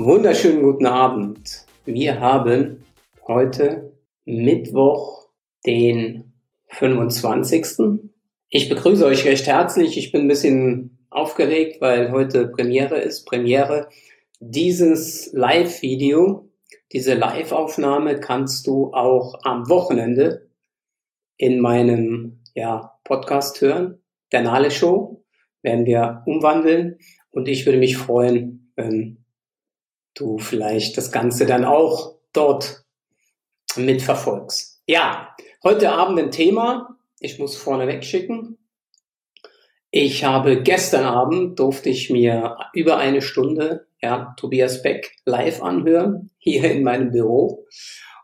Wunderschönen guten Abend. Wir haben heute Mittwoch, den 25. Ich begrüße euch recht herzlich. Ich bin ein bisschen aufgeregt, weil heute Premiere ist. Premiere. Dieses Live-Video, diese Live-Aufnahme kannst du auch am Wochenende in meinem ja, Podcast hören. Der Nale Show werden wir umwandeln und ich würde mich freuen, wenn du vielleicht das Ganze dann auch dort mitverfolgst. Ja, heute Abend ein Thema. Ich muss vorneweg schicken. Ich habe gestern Abend durfte ich mir über eine Stunde ja, Tobias Beck live anhören, hier in meinem Büro.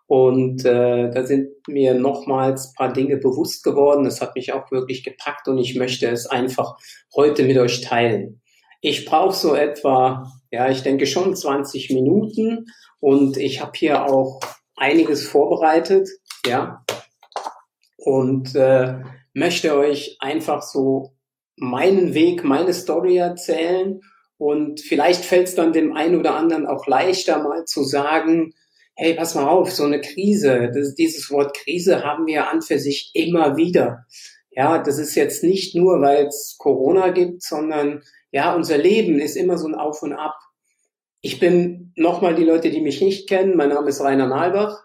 Und äh, da sind mir nochmals paar Dinge bewusst geworden. Das hat mich auch wirklich gepackt und ich möchte es einfach heute mit euch teilen. Ich brauche so etwa, ja, ich denke schon 20 Minuten und ich habe hier auch einiges vorbereitet, ja, und äh, möchte euch einfach so meinen Weg, meine Story erzählen und vielleicht fällt es dann dem einen oder anderen auch leichter mal zu sagen, hey, pass mal auf, so eine Krise, das, dieses Wort Krise haben wir an für sich immer wieder. Ja, das ist jetzt nicht nur, weil es Corona gibt, sondern ja, unser Leben ist immer so ein Auf und Ab. Ich bin nochmal die Leute, die mich nicht kennen. Mein Name ist Rainer Nalbach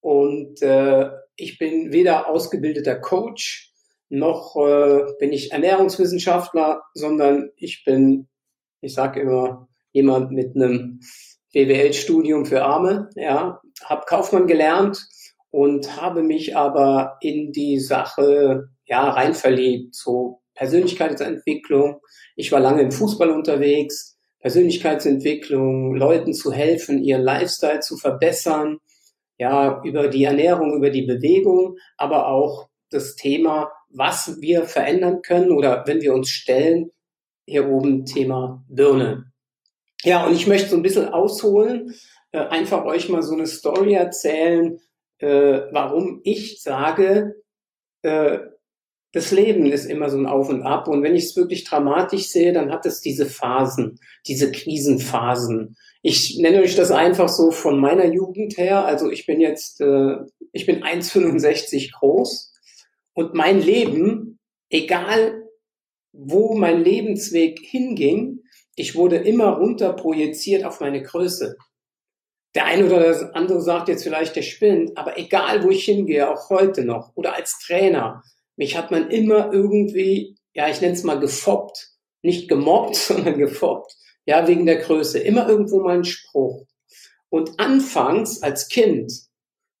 und äh, ich bin weder ausgebildeter Coach noch äh, bin ich Ernährungswissenschaftler, sondern ich bin, ich sage immer, jemand mit einem BWL-Studium für Arme. Ja, habe Kaufmann gelernt und habe mich aber in die Sache ja rein verliebt, so Persönlichkeitsentwicklung. Ich war lange im Fußball unterwegs. Persönlichkeitsentwicklung, Leuten zu helfen, ihren Lifestyle zu verbessern. Ja, über die Ernährung, über die Bewegung, aber auch das Thema, was wir verändern können oder wenn wir uns stellen, hier oben Thema Birne. Ja, und ich möchte so ein bisschen ausholen, äh, einfach euch mal so eine Story erzählen, äh, warum ich sage, äh, das Leben ist immer so ein Auf und Ab. Und wenn ich es wirklich dramatisch sehe, dann hat es diese Phasen, diese Krisenphasen. Ich nenne euch das einfach so von meiner Jugend her. Also ich bin jetzt, äh, ich bin 1,65 groß und mein Leben, egal wo mein Lebensweg hinging, ich wurde immer runter projiziert auf meine Größe. Der eine oder der andere sagt jetzt vielleicht, der spinnt, aber egal wo ich hingehe, auch heute noch oder als Trainer, mich hat man immer irgendwie, ja, ich nenne es mal gefoppt. Nicht gemobbt, sondern gefoppt. Ja, wegen der Größe. Immer irgendwo mal ein Spruch. Und anfangs als Kind,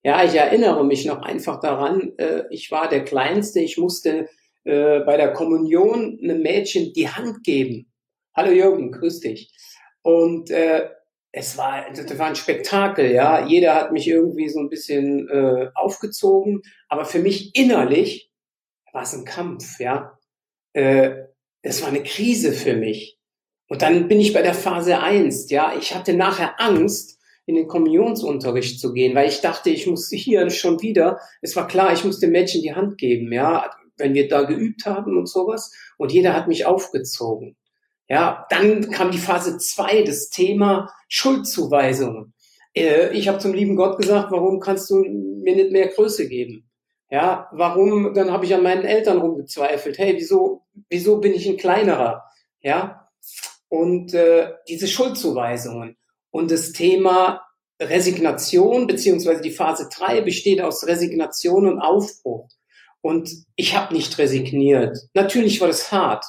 ja, ich erinnere mich noch einfach daran, äh, ich war der Kleinste, ich musste äh, bei der Kommunion einem Mädchen die Hand geben. Hallo Jürgen, grüß dich. Und äh, es war, das war ein Spektakel, ja. Jeder hat mich irgendwie so ein bisschen äh, aufgezogen, aber für mich innerlich war es ein Kampf, ja. Äh, es war eine Krise für mich. Und dann bin ich bei der Phase eins, ja. Ich hatte nachher Angst, in den Kommunionsunterricht zu gehen, weil ich dachte, ich muss hier schon wieder, es war klar, ich muss dem Mädchen die Hand geben, ja, wenn wir da geübt haben und sowas. Und jeder hat mich aufgezogen. Ja, dann kam die Phase zwei, das Thema Schuldzuweisungen. Äh, ich habe zum lieben Gott gesagt, warum kannst du mir nicht mehr Größe geben? Ja, warum? Dann habe ich an meinen Eltern rumgezweifelt. Hey, wieso, wieso bin ich ein kleinerer? Ja, und äh, diese Schuldzuweisungen und das Thema Resignation beziehungsweise die Phase drei besteht aus Resignation und Aufbruch. Und ich habe nicht resigniert. Natürlich war das hart.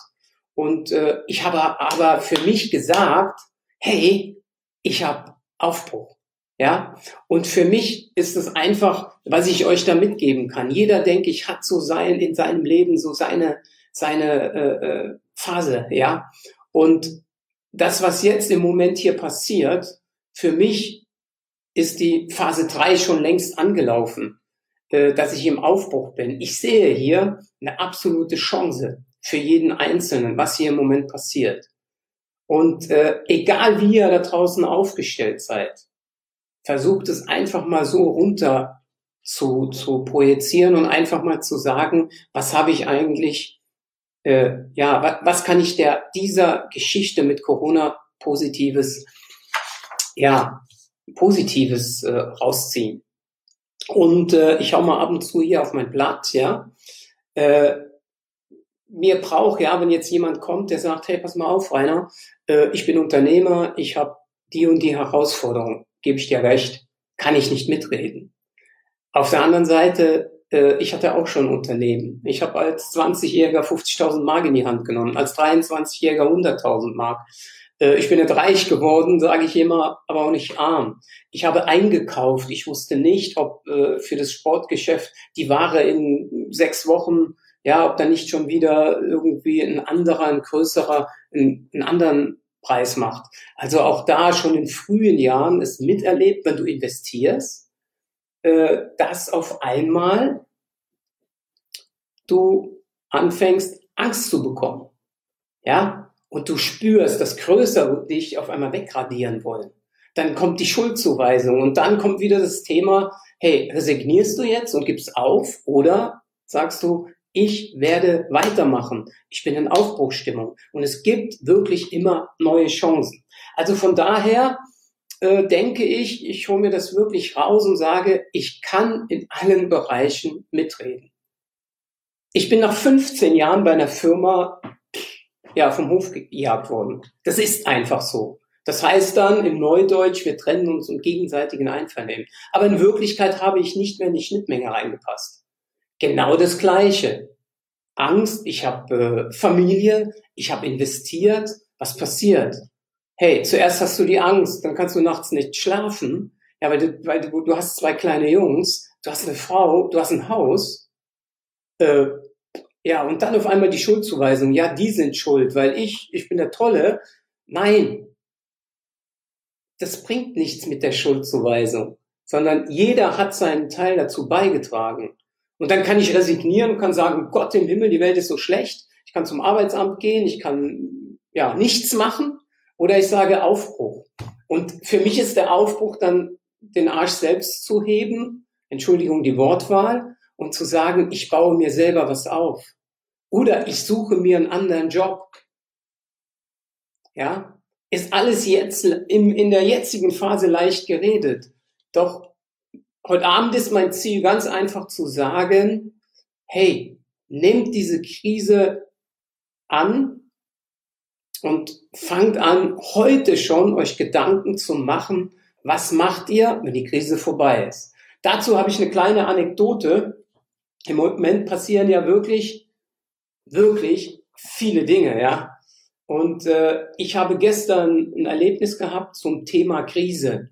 Und äh, ich habe aber für mich gesagt, hey, ich habe Aufbruch. Ja, und für mich ist es einfach, was ich euch da mitgeben kann. Jeder, denke ich, hat so sein in seinem Leben so seine seine äh, äh, Phase, ja. Und das, was jetzt im Moment hier passiert, für mich ist die Phase drei schon längst angelaufen, äh, dass ich im Aufbruch bin. Ich sehe hier eine absolute Chance für jeden Einzelnen, was hier im Moment passiert. Und äh, egal wie ihr da draußen aufgestellt seid, versucht es einfach mal so runter zu, zu projizieren und einfach mal zu sagen, was habe ich eigentlich, äh, ja, was, was kann ich der dieser Geschichte mit Corona Positives ja, Positives äh, rausziehen. Und äh, ich hau mal ab und zu hier auf mein Blatt, ja. Äh, mir braucht, ja, wenn jetzt jemand kommt, der sagt, hey, pass mal auf, Rainer, äh, ich bin Unternehmer, ich habe die und die Herausforderung, gebe ich dir recht, kann ich nicht mitreden. Auf der anderen Seite, äh, ich hatte auch schon Unternehmen. Ich habe als 20-Jähriger 50.000 Mark in die Hand genommen, als 23-Jähriger 100.000 Mark. Äh, ich bin nicht reich geworden, sage ich immer, aber auch nicht arm. Ich habe eingekauft. Ich wusste nicht, ob äh, für das Sportgeschäft die Ware in sechs Wochen, ja, ob da nicht schon wieder irgendwie ein anderer, ein größerer, ein, einen anderen Preis macht. Also auch da schon in frühen Jahren es miterlebt, wenn du investierst, äh, dass auf einmal du anfängst, Angst zu bekommen. Ja, und du spürst, dass Größere dich auf einmal wegradieren wollen. Dann kommt die Schuldzuweisung und dann kommt wieder das Thema, hey, resignierst du jetzt und gibst auf oder sagst du, ich werde weitermachen. Ich bin in Aufbruchstimmung und es gibt wirklich immer neue Chancen. Also von daher äh, denke ich, ich hole mir das wirklich raus und sage, ich kann in allen Bereichen mitreden. Ich bin nach 15 Jahren bei einer Firma ja, vom Hof gejagt worden. Das ist einfach so. Das heißt dann im Neudeutsch, wir trennen uns im gegenseitigen Einvernehmen. Aber in Wirklichkeit habe ich nicht mehr in die Schnittmenge reingepasst. Genau das Gleiche. Angst, ich habe äh, Familie, ich habe investiert. Was passiert? Hey, zuerst hast du die Angst, dann kannst du nachts nicht schlafen. Ja, weil du, weil du, du hast zwei kleine Jungs, du hast eine Frau, du hast ein Haus. Äh, ja, und dann auf einmal die Schuldzuweisung. Ja, die sind schuld, weil ich, ich bin der Tolle. Nein. Das bringt nichts mit der Schuldzuweisung, sondern jeder hat seinen Teil dazu beigetragen. Und dann kann ich resignieren und kann sagen, Gott im Himmel, die Welt ist so schlecht. Ich kann zum Arbeitsamt gehen, ich kann, ja, nichts machen. Oder ich sage Aufbruch. Und für mich ist der Aufbruch dann, den Arsch selbst zu heben. Entschuldigung, die Wortwahl und zu sagen, ich baue mir selber was auf. Oder ich suche mir einen anderen Job. Ja, ist alles jetzt im, in der jetzigen Phase leicht geredet. Doch heute Abend ist mein Ziel ganz einfach zu sagen, hey, nehmt diese Krise an und fangt an, heute schon euch Gedanken zu machen, was macht ihr, wenn die Krise vorbei ist. Dazu habe ich eine kleine Anekdote im Moment passieren ja wirklich, wirklich viele Dinge, ja. Und äh, ich habe gestern ein Erlebnis gehabt zum Thema Krise.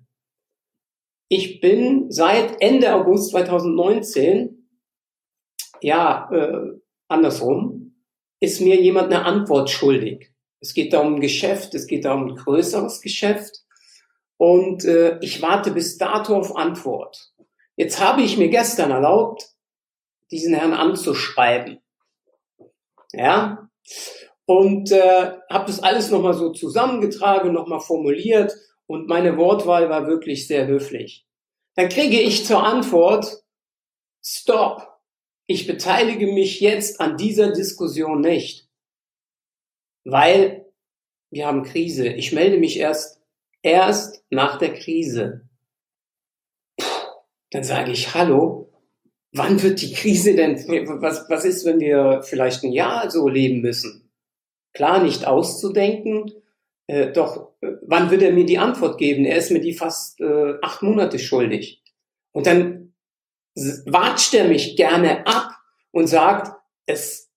Ich bin seit Ende August 2019, ja, äh, andersrum, ist mir jemand eine Antwort schuldig. Es geht da um ein Geschäft, es geht da um ein größeres Geschäft. Und äh, ich warte bis dato auf Antwort. Jetzt habe ich mir gestern erlaubt, diesen Herrn anzuschreiben. Ja, und äh, habe das alles nochmal so zusammengetragen, nochmal formuliert und meine Wortwahl war wirklich sehr höflich. Dann kriege ich zur Antwort, Stop, ich beteilige mich jetzt an dieser Diskussion nicht, weil wir haben Krise. Ich melde mich erst, erst nach der Krise. Puh, dann sage ich, hallo, wann wird die Krise denn, was, was ist, wenn wir vielleicht ein Jahr so leben müssen? Klar, nicht auszudenken, äh, doch äh, wann wird er mir die Antwort geben? Er ist mir die fast äh, acht Monate schuldig. Und dann watscht er mich gerne ab und sagt, es,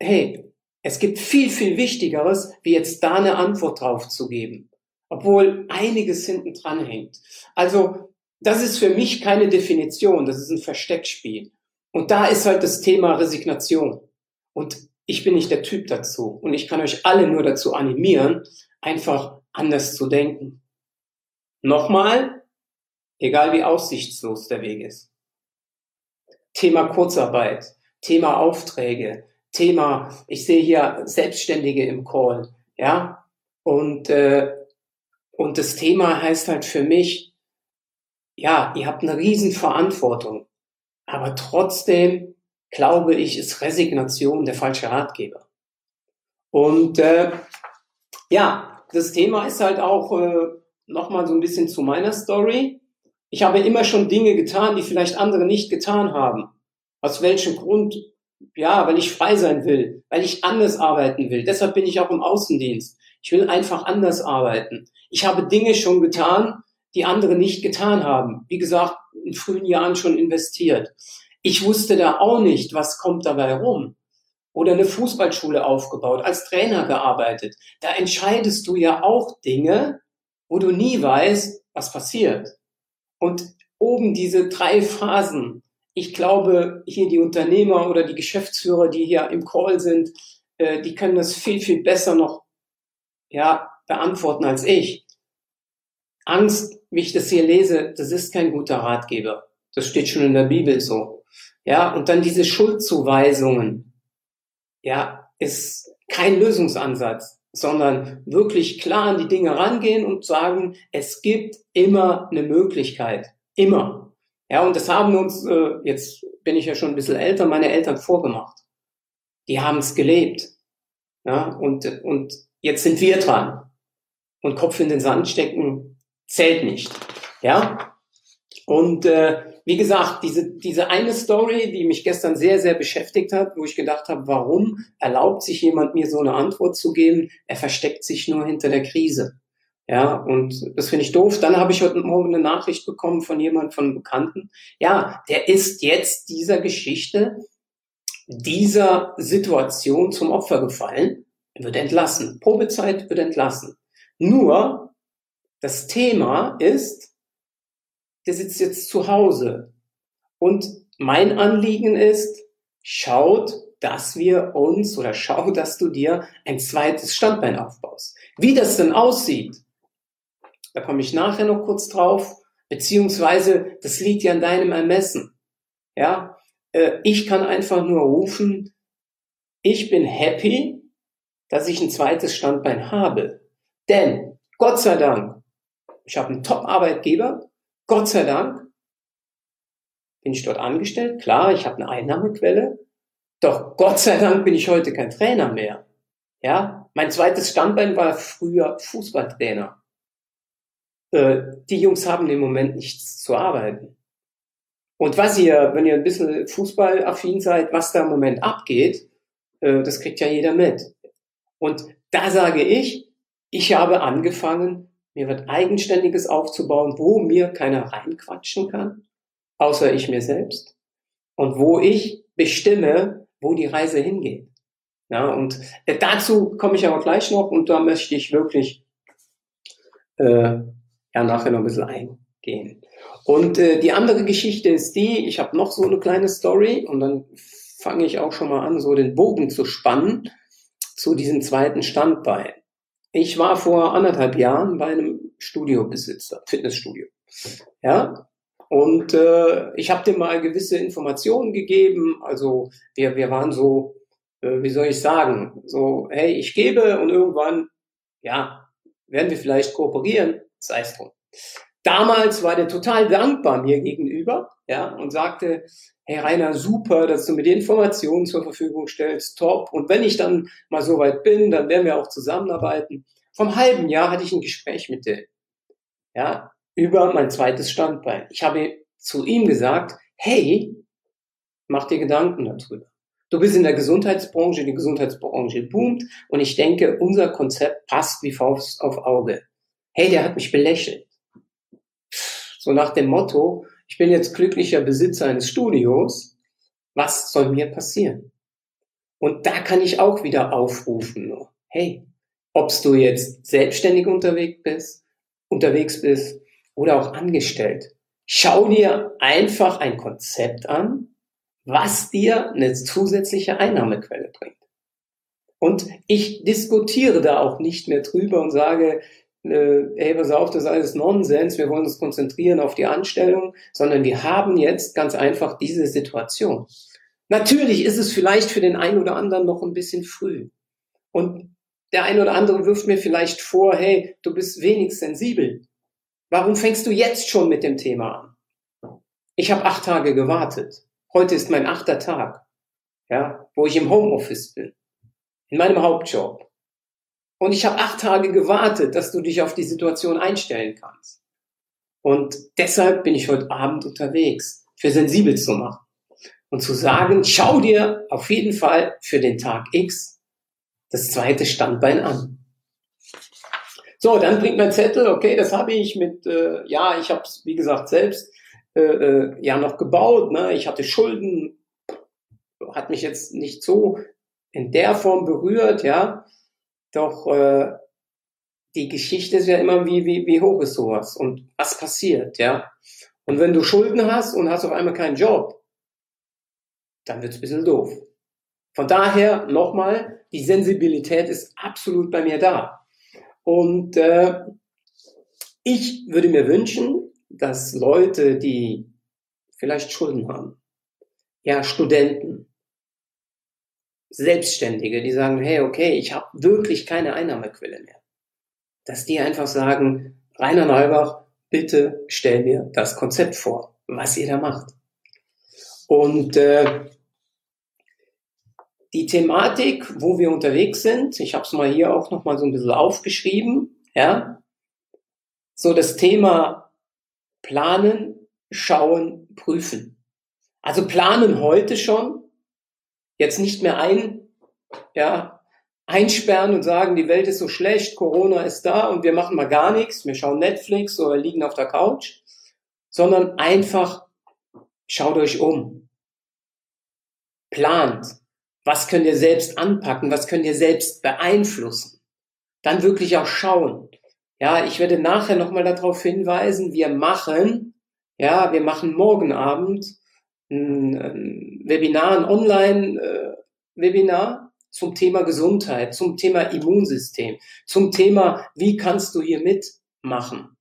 hey, es gibt viel, viel Wichtigeres, wie jetzt da eine Antwort drauf zu geben. Obwohl einiges hinten dran hängt. Also das ist für mich keine Definition, das ist ein Versteckspiel. Und da ist halt das Thema Resignation. Und ich bin nicht der Typ dazu. Und ich kann euch alle nur dazu animieren, einfach anders zu denken. Nochmal, egal wie aussichtslos der Weg ist. Thema Kurzarbeit, Thema Aufträge, Thema, ich sehe hier Selbstständige im Call, ja, und, äh, und das Thema heißt halt für mich, ja, ihr habt eine Riesenverantwortung. Aber trotzdem glaube ich, ist Resignation der falsche Ratgeber. Und äh, ja, das Thema ist halt auch, äh, nochmal so ein bisschen zu meiner Story. Ich habe immer schon Dinge getan, die vielleicht andere nicht getan haben. Aus welchem Grund? Ja, weil ich frei sein will, weil ich anders arbeiten will. Deshalb bin ich auch im Außendienst. Ich will einfach anders arbeiten. Ich habe Dinge schon getan, die andere nicht getan haben. Wie gesagt, in frühen Jahren schon investiert. Ich wusste da auch nicht, was kommt dabei rum. Oder eine Fußballschule aufgebaut, als Trainer gearbeitet. Da entscheidest du ja auch Dinge, wo du nie weißt, was passiert. Und oben diese drei Phasen. Ich glaube, hier die Unternehmer oder die Geschäftsführer, die hier im Call sind, äh, die können das viel, viel besser noch ja, beantworten als ich. Angst, wie ich das hier lese, das ist kein guter Ratgeber. Das steht schon in der Bibel so. Ja, und dann diese Schuldzuweisungen. Ja, ist kein Lösungsansatz, sondern wirklich klar an die Dinge rangehen und sagen, es gibt immer eine Möglichkeit. Immer. Ja, und das haben uns, äh, jetzt bin ich ja schon ein bisschen älter, meine Eltern vorgemacht. Die haben es gelebt. Ja, und, und jetzt sind wir dran. Und Kopf in den Sand stecken zählt nicht. Ja? Und äh, wie gesagt, diese, diese eine Story, die mich gestern sehr, sehr beschäftigt hat, wo ich gedacht habe, warum erlaubt sich jemand mir so eine Antwort zu geben? Er versteckt sich nur hinter der Krise. Ja, und das finde ich doof. Dann habe ich heute Morgen eine Nachricht bekommen von jemand, von einem Bekannten. Ja, der ist jetzt dieser Geschichte, dieser Situation zum Opfer gefallen wird entlassen. Probezeit wird entlassen. Nur, das Thema ist, der sitzt jetzt zu Hause. Und mein Anliegen ist, schaut, dass wir uns oder schau, dass du dir ein zweites Standbein aufbaust. Wie das denn aussieht, da komme ich nachher noch kurz drauf, beziehungsweise das liegt ja an deinem Ermessen. Ja, äh, ich kann einfach nur rufen, ich bin happy, dass ich ein zweites Standbein habe. Denn, Gott sei Dank, ich habe einen Top-Arbeitgeber, Gott sei Dank bin ich dort angestellt, klar, ich habe eine Einnahmequelle, doch Gott sei Dank bin ich heute kein Trainer mehr. Ja, mein zweites Standbein war früher Fußballtrainer. Äh, die Jungs haben im Moment nichts zu arbeiten. Und was ihr, wenn ihr ein bisschen fußballaffin seid, was da im Moment abgeht, äh, das kriegt ja jeder mit. Und da sage ich, ich habe angefangen, mir was Eigenständiges aufzubauen, wo mir keiner reinquatschen kann, außer ich mir selbst. Und wo ich bestimme, wo die Reise hingeht. Ja, und äh, dazu komme ich aber gleich noch und da möchte ich wirklich äh, ja nachher noch ein bisschen eingehen. Und äh, die andere Geschichte ist die, ich habe noch so eine kleine Story und dann fange ich auch schon mal an, so den Bogen zu spannen zu diesem zweiten Standbein. Ich war vor anderthalb Jahren bei einem Studiobesitzer, Fitnessstudio. Ja, und äh, ich habe dem mal gewisse Informationen gegeben. Also wir, wir waren so, äh, wie soll ich sagen, so, hey, ich gebe und irgendwann, ja, werden wir vielleicht kooperieren, sei es drum. Damals war der total dankbar mir gegenüber, ja, und sagte, hey Rainer, super, dass du mir die Informationen zur Verfügung stellst, top. Und wenn ich dann mal so weit bin, dann werden wir auch zusammenarbeiten. Vom halben Jahr hatte ich ein Gespräch mit dem, ja, über mein zweites Standbein. Ich habe zu ihm gesagt, hey, mach dir Gedanken darüber. Du bist in der Gesundheitsbranche, die Gesundheitsbranche boomt und ich denke, unser Konzept passt wie Faust auf Auge. Hey, der hat mich belächelt. So nach dem Motto, ich bin jetzt glücklicher Besitzer eines Studios, was soll mir passieren? Und da kann ich auch wieder aufrufen, hey, obst du jetzt selbstständig unterwegs bist, unterwegs bist oder auch angestellt, schau dir einfach ein Konzept an, was dir eine zusätzliche Einnahmequelle bringt. Und ich diskutiere da auch nicht mehr drüber und sage, äh, hey, pass auf, das ist alles Nonsens, wir wollen uns konzentrieren auf die Anstellung, sondern wir haben jetzt ganz einfach diese Situation. Natürlich ist es vielleicht für den einen oder anderen noch ein bisschen früh. Und der eine oder andere wirft mir vielleicht vor, hey, du bist wenig sensibel. Warum fängst du jetzt schon mit dem Thema an? Ich habe acht Tage gewartet. Heute ist mein achter Tag, ja, wo ich im Homeoffice bin, in meinem Hauptjob. Und ich habe acht Tage gewartet, dass du dich auf die Situation einstellen kannst. Und deshalb bin ich heute Abend unterwegs, für sensibel zu machen und zu sagen, schau dir auf jeden Fall für den Tag X das zweite Standbein an. So, dann bringt mein Zettel, okay, das habe ich mit, äh, ja, ich habe es, wie gesagt, selbst äh, äh, ja noch gebaut, ne? ich hatte Schulden, hat mich jetzt nicht so in der Form berührt, ja, doch äh, die Geschichte ist ja immer, wie, wie, wie hoch ist sowas und was passiert, ja. Und wenn du Schulden hast und hast auf einmal keinen Job, dann wird's ein bisschen doof. Von daher nochmal, die Sensibilität ist absolut bei mir da. Und äh, ich würde mir wünschen, dass Leute, die vielleicht Schulden haben, ja, Studenten, Selbstständige, die sagen, hey, okay, ich habe wirklich keine Einnahmequelle mehr, dass die einfach sagen, Rainer Neubach, bitte stell mir das Konzept vor, was ihr da macht. Und äh, die Thematik, wo wir unterwegs sind, ich habe es mal hier auch noch mal so ein bisschen aufgeschrieben, ja, so das Thema planen, schauen, prüfen. Also planen heute schon, jetzt nicht mehr ein, ja, einsperren und sagen, die Welt ist so schlecht, Corona ist da und wir machen mal gar nichts, wir schauen Netflix oder liegen auf der Couch, sondern einfach schaut euch um. Plant, was könnt ihr selbst anpacken? Was könnt ihr selbst beeinflussen? Dann wirklich auch schauen. Ja, ich werde nachher nochmal darauf hinweisen, wir machen, ja, wir machen morgen Abend ein, Webinar, ein Online-Webinar zum Thema Gesundheit, zum Thema Immunsystem, zum Thema, wie kannst du hier mitmachen?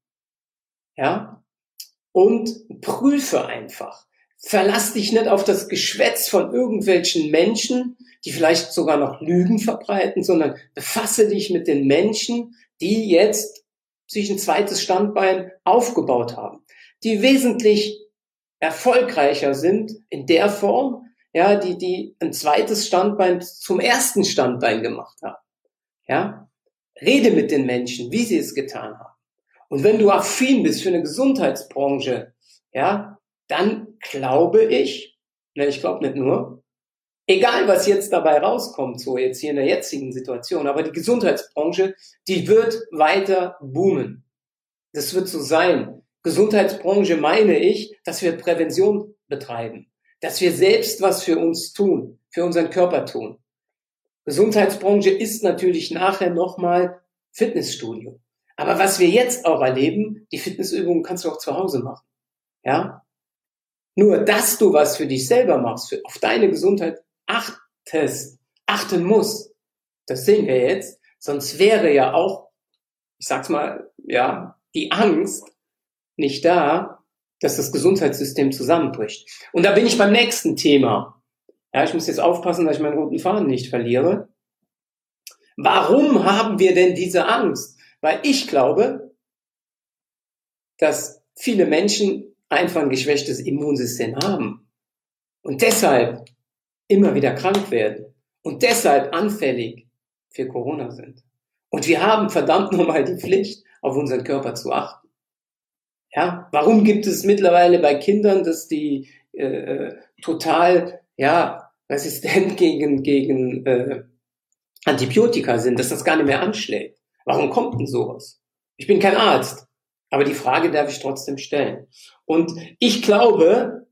Ja? Und prüfe einfach. Verlass dich nicht auf das Geschwätz von irgendwelchen Menschen, die vielleicht sogar noch Lügen verbreiten, sondern befasse dich mit den Menschen, die jetzt sich ein zweites Standbein aufgebaut haben, die wesentlich erfolgreicher sind in der Form, ja, die, die ein zweites Standbein zum ersten Standbein gemacht haben. Ja, rede mit den Menschen, wie sie es getan haben. Und wenn du affin bist für eine Gesundheitsbranche, ja, dann glaube ich, ne, ich glaube nicht nur, egal was jetzt dabei rauskommt, so jetzt hier in der jetzigen Situation, aber die Gesundheitsbranche, die wird weiter boomen. Das wird so sein. Gesundheitsbranche meine ich, dass wir Prävention betreiben, dass wir selbst was für uns tun, für unseren Körper tun. Gesundheitsbranche ist natürlich nachher nochmal Fitnessstudio. Aber was wir jetzt auch erleben, die Fitnessübungen kannst du auch zu Hause machen. Ja? Nur, dass du was für dich selber machst, für, auf deine Gesundheit achtest, achten musst, das sehen wir jetzt, sonst wäre ja auch, ich sag's mal, ja, die Angst nicht da, dass das Gesundheitssystem zusammenbricht. Und da bin ich beim nächsten Thema. Ja, ich muss jetzt aufpassen, dass ich meinen roten Faden nicht verliere. Warum haben wir denn diese Angst? Weil ich glaube, dass viele Menschen einfach ein geschwächtes Immunsystem haben und deshalb immer wieder krank werden und deshalb anfällig für Corona sind. Und wir haben verdammt nochmal die Pflicht, auf unseren Körper zu achten. Ja, warum gibt es mittlerweile bei Kindern, dass die äh, total ja resistent gegen gegen äh, Antibiotika sind, dass das gar nicht mehr anschlägt? Warum kommt denn sowas? Ich bin kein Arzt, aber die Frage darf ich trotzdem stellen. Und ich glaube,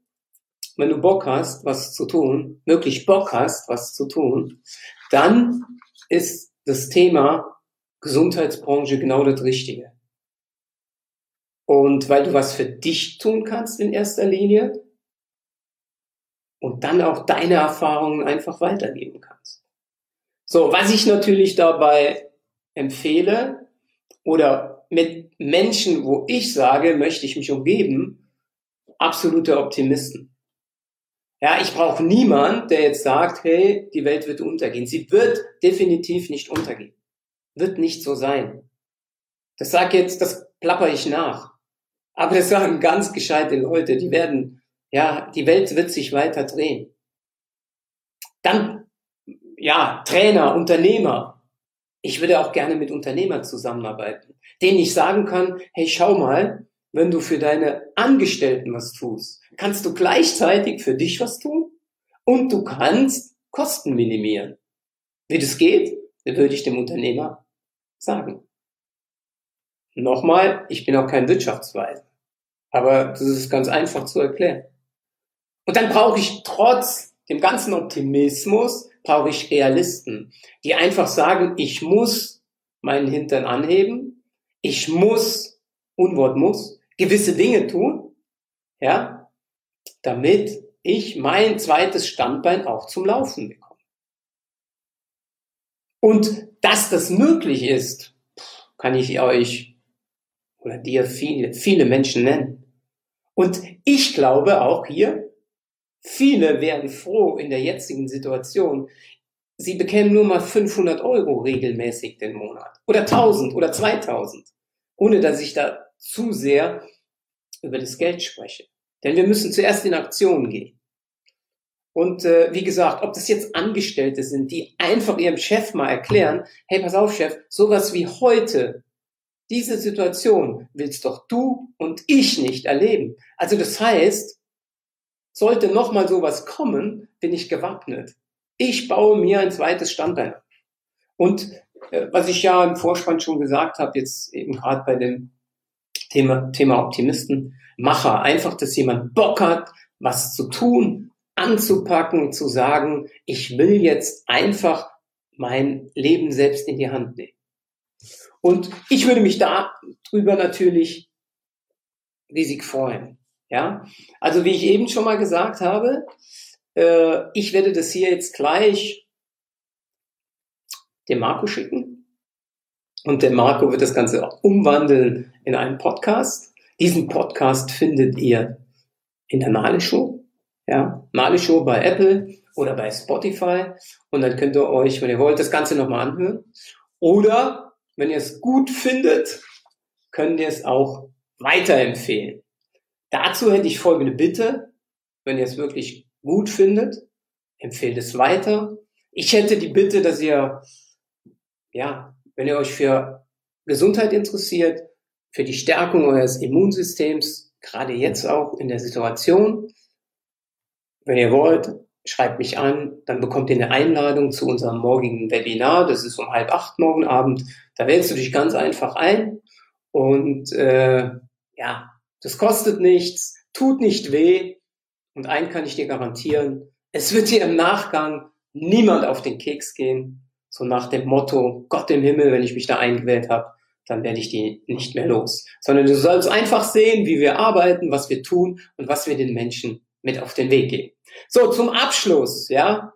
wenn du Bock hast, was zu tun, wirklich Bock hast, was zu tun, dann ist das Thema Gesundheitsbranche genau das Richtige. Und weil du was für dich tun kannst in erster Linie und dann auch deine Erfahrungen einfach weitergeben kannst. So, was ich natürlich dabei empfehle oder mit Menschen, wo ich sage, möchte ich mich umgeben, absolute Optimisten. Ja, ich brauche niemand, der jetzt sagt, hey, die Welt wird untergehen. Sie wird definitiv nicht untergehen. Wird nicht so sein. Das sag jetzt, das plapper ich nach. Aber das sagen ganz gescheite Leute, die werden, ja, die Welt wird sich weiter drehen. Dann, ja, Trainer, Unternehmer. Ich würde auch gerne mit Unternehmern zusammenarbeiten, denen ich sagen kann, hey, schau mal, wenn du für deine Angestellten was tust, kannst du gleichzeitig für dich was tun und du kannst Kosten minimieren. Wie das geht, würde ich dem Unternehmer sagen. Nochmal, ich bin auch kein Wirtschaftsweise, aber das ist ganz einfach zu erklären. Und dann brauche ich trotz dem ganzen Optimismus, brauche ich Realisten, die einfach sagen, ich muss meinen Hintern anheben, ich muss, Unwort muss, gewisse Dinge tun, ja, damit ich mein zweites Standbein auch zum Laufen bekomme. Und dass das möglich ist, kann ich euch oder dir viele, viele Menschen nennen. Und ich glaube auch hier, viele wären froh in der jetzigen Situation, sie bekämen nur mal 500 Euro regelmäßig den Monat oder 1000 oder 2000, ohne dass ich da zu sehr über das Geld spreche. Denn wir müssen zuerst in Aktion gehen. Und äh, wie gesagt, ob das jetzt Angestellte sind, die einfach ihrem Chef mal erklären, hey, pass auf, Chef, sowas wie heute, diese Situation willst doch du und ich nicht erleben. Also das heißt, sollte nochmal sowas kommen, bin ich gewappnet. Ich baue mir ein zweites Standbein. Und äh, was ich ja im Vorspann schon gesagt habe, jetzt eben gerade bei dem Thema, Thema Optimisten, Macher. Einfach, dass jemand Bock hat, was zu tun, anzupacken, zu sagen, ich will jetzt einfach mein Leben selbst in die Hand nehmen. Und ich würde mich darüber natürlich riesig freuen. Ja, also wie ich eben schon mal gesagt habe, äh, ich werde das hier jetzt gleich dem Marco schicken und der Marco wird das Ganze auch umwandeln in einen Podcast. Diesen Podcast findet ihr in der Nale Show. Ja, Nale Show bei Apple oder bei Spotify. Und dann könnt ihr euch, wenn ihr wollt, das Ganze nochmal anhören. Oder wenn ihr es gut findet, könnt ihr es auch weiterempfehlen. Dazu hätte ich folgende Bitte. Wenn ihr es wirklich gut findet, empfehlt es weiter. Ich hätte die Bitte, dass ihr, ja, wenn ihr euch für Gesundheit interessiert, für die Stärkung eures Immunsystems, gerade jetzt auch in der Situation, wenn ihr wollt, schreibt mich an, dann bekommt ihr eine Einladung zu unserem morgigen Webinar. Das ist um halb acht morgen Abend. Da wählst du dich ganz einfach ein und äh, ja, das kostet nichts, tut nicht weh und einen kann ich dir garantieren, es wird dir im Nachgang niemand auf den Keks gehen, so nach dem Motto, Gott im Himmel, wenn ich mich da eingewählt habe, dann werde ich die nicht mehr los. Sondern du sollst einfach sehen, wie wir arbeiten, was wir tun und was wir den Menschen mit auf den Weg geben. So, zum Abschluss, ja,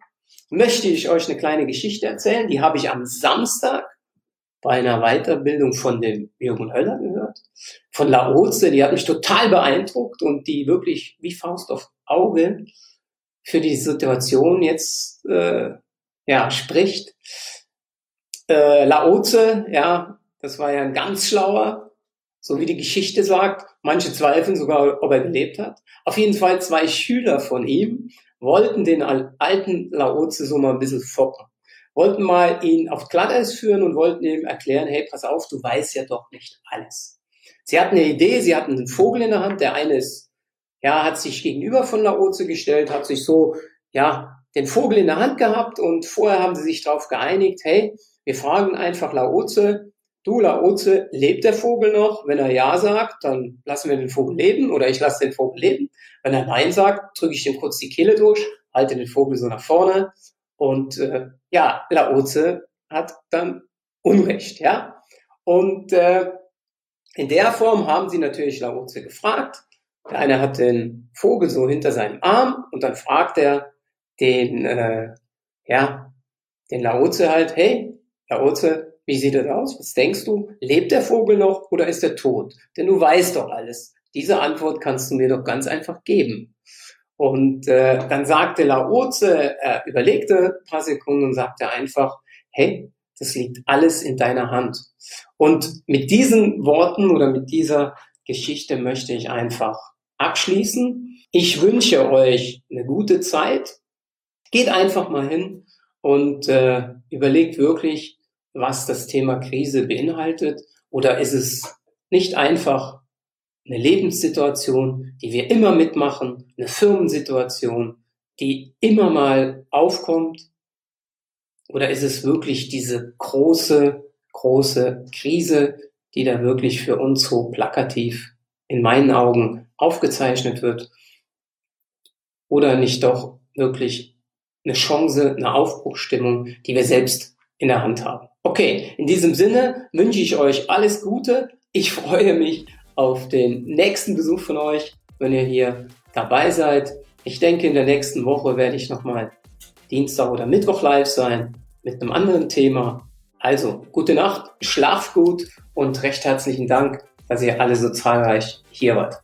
möchte ich euch eine kleine Geschichte erzählen. Die habe ich am Samstag bei einer Weiterbildung von dem Jürgen Höller gehört. Von Laoze, die hat mich total beeindruckt und die wirklich wie Faust auf Auge für die Situation jetzt äh, ja, spricht. Äh, Laoze, ja, das war ja ein ganz schlauer, so wie die Geschichte sagt. Manche zweifeln sogar, ob er gelebt hat. Auf jeden Fall zwei Schüler von ihm wollten den alten Laoze so mal ein bisschen foppen. Wollten mal ihn auf Glatteis führen und wollten ihm erklären, hey, pass auf, du weißt ja doch nicht alles. Sie hatten eine Idee, sie hatten einen Vogel in der Hand, der eine ist, ja, hat sich gegenüber von Laoze gestellt, hat sich so, ja, den Vogel in der Hand gehabt und vorher haben sie sich darauf geeinigt, hey, wir fragen einfach Laoze, du Laoze, lebt der Vogel noch? Wenn er ja sagt, dann lassen wir den Vogel leben oder ich lasse den Vogel leben. Wenn er nein sagt, drücke ich dem kurz die Kehle durch, halte den Vogel so nach vorne und äh, ja, Laoze hat dann Unrecht, ja. Und äh, in der Form haben sie natürlich Laoze gefragt. Der eine hat den Vogel so hinter seinem Arm und dann fragt er, den, äh, ja, den Laoze halt, hey, Laoze, wie sieht das aus? Was denkst du? Lebt der Vogel noch oder ist er tot? Denn du weißt doch alles. Diese Antwort kannst du mir doch ganz einfach geben. Und äh, dann sagte Laoze, er überlegte ein paar Sekunden und sagte einfach, hey, das liegt alles in deiner Hand. Und mit diesen Worten oder mit dieser Geschichte möchte ich einfach abschließen. Ich wünsche euch eine gute Zeit. Geht einfach mal hin und äh, überlegt wirklich, was das Thema Krise beinhaltet? Oder ist es nicht einfach eine Lebenssituation, die wir immer mitmachen, eine Firmensituation, die immer mal aufkommt? Oder ist es wirklich diese große, große Krise, die da wirklich für uns so plakativ in meinen Augen aufgezeichnet wird? Oder nicht doch wirklich eine Chance, eine Aufbruchstimmung, die wir selbst in der Hand haben? Okay, in diesem Sinne wünsche ich euch alles Gute. Ich freue mich auf den nächsten Besuch von euch, wenn ihr hier dabei seid. Ich denke, in der nächsten Woche werde ich nochmal Dienstag oder Mittwoch live sein mit einem anderen Thema. Also, gute Nacht, schlaf gut und recht herzlichen Dank, dass ihr alle so zahlreich hier wart.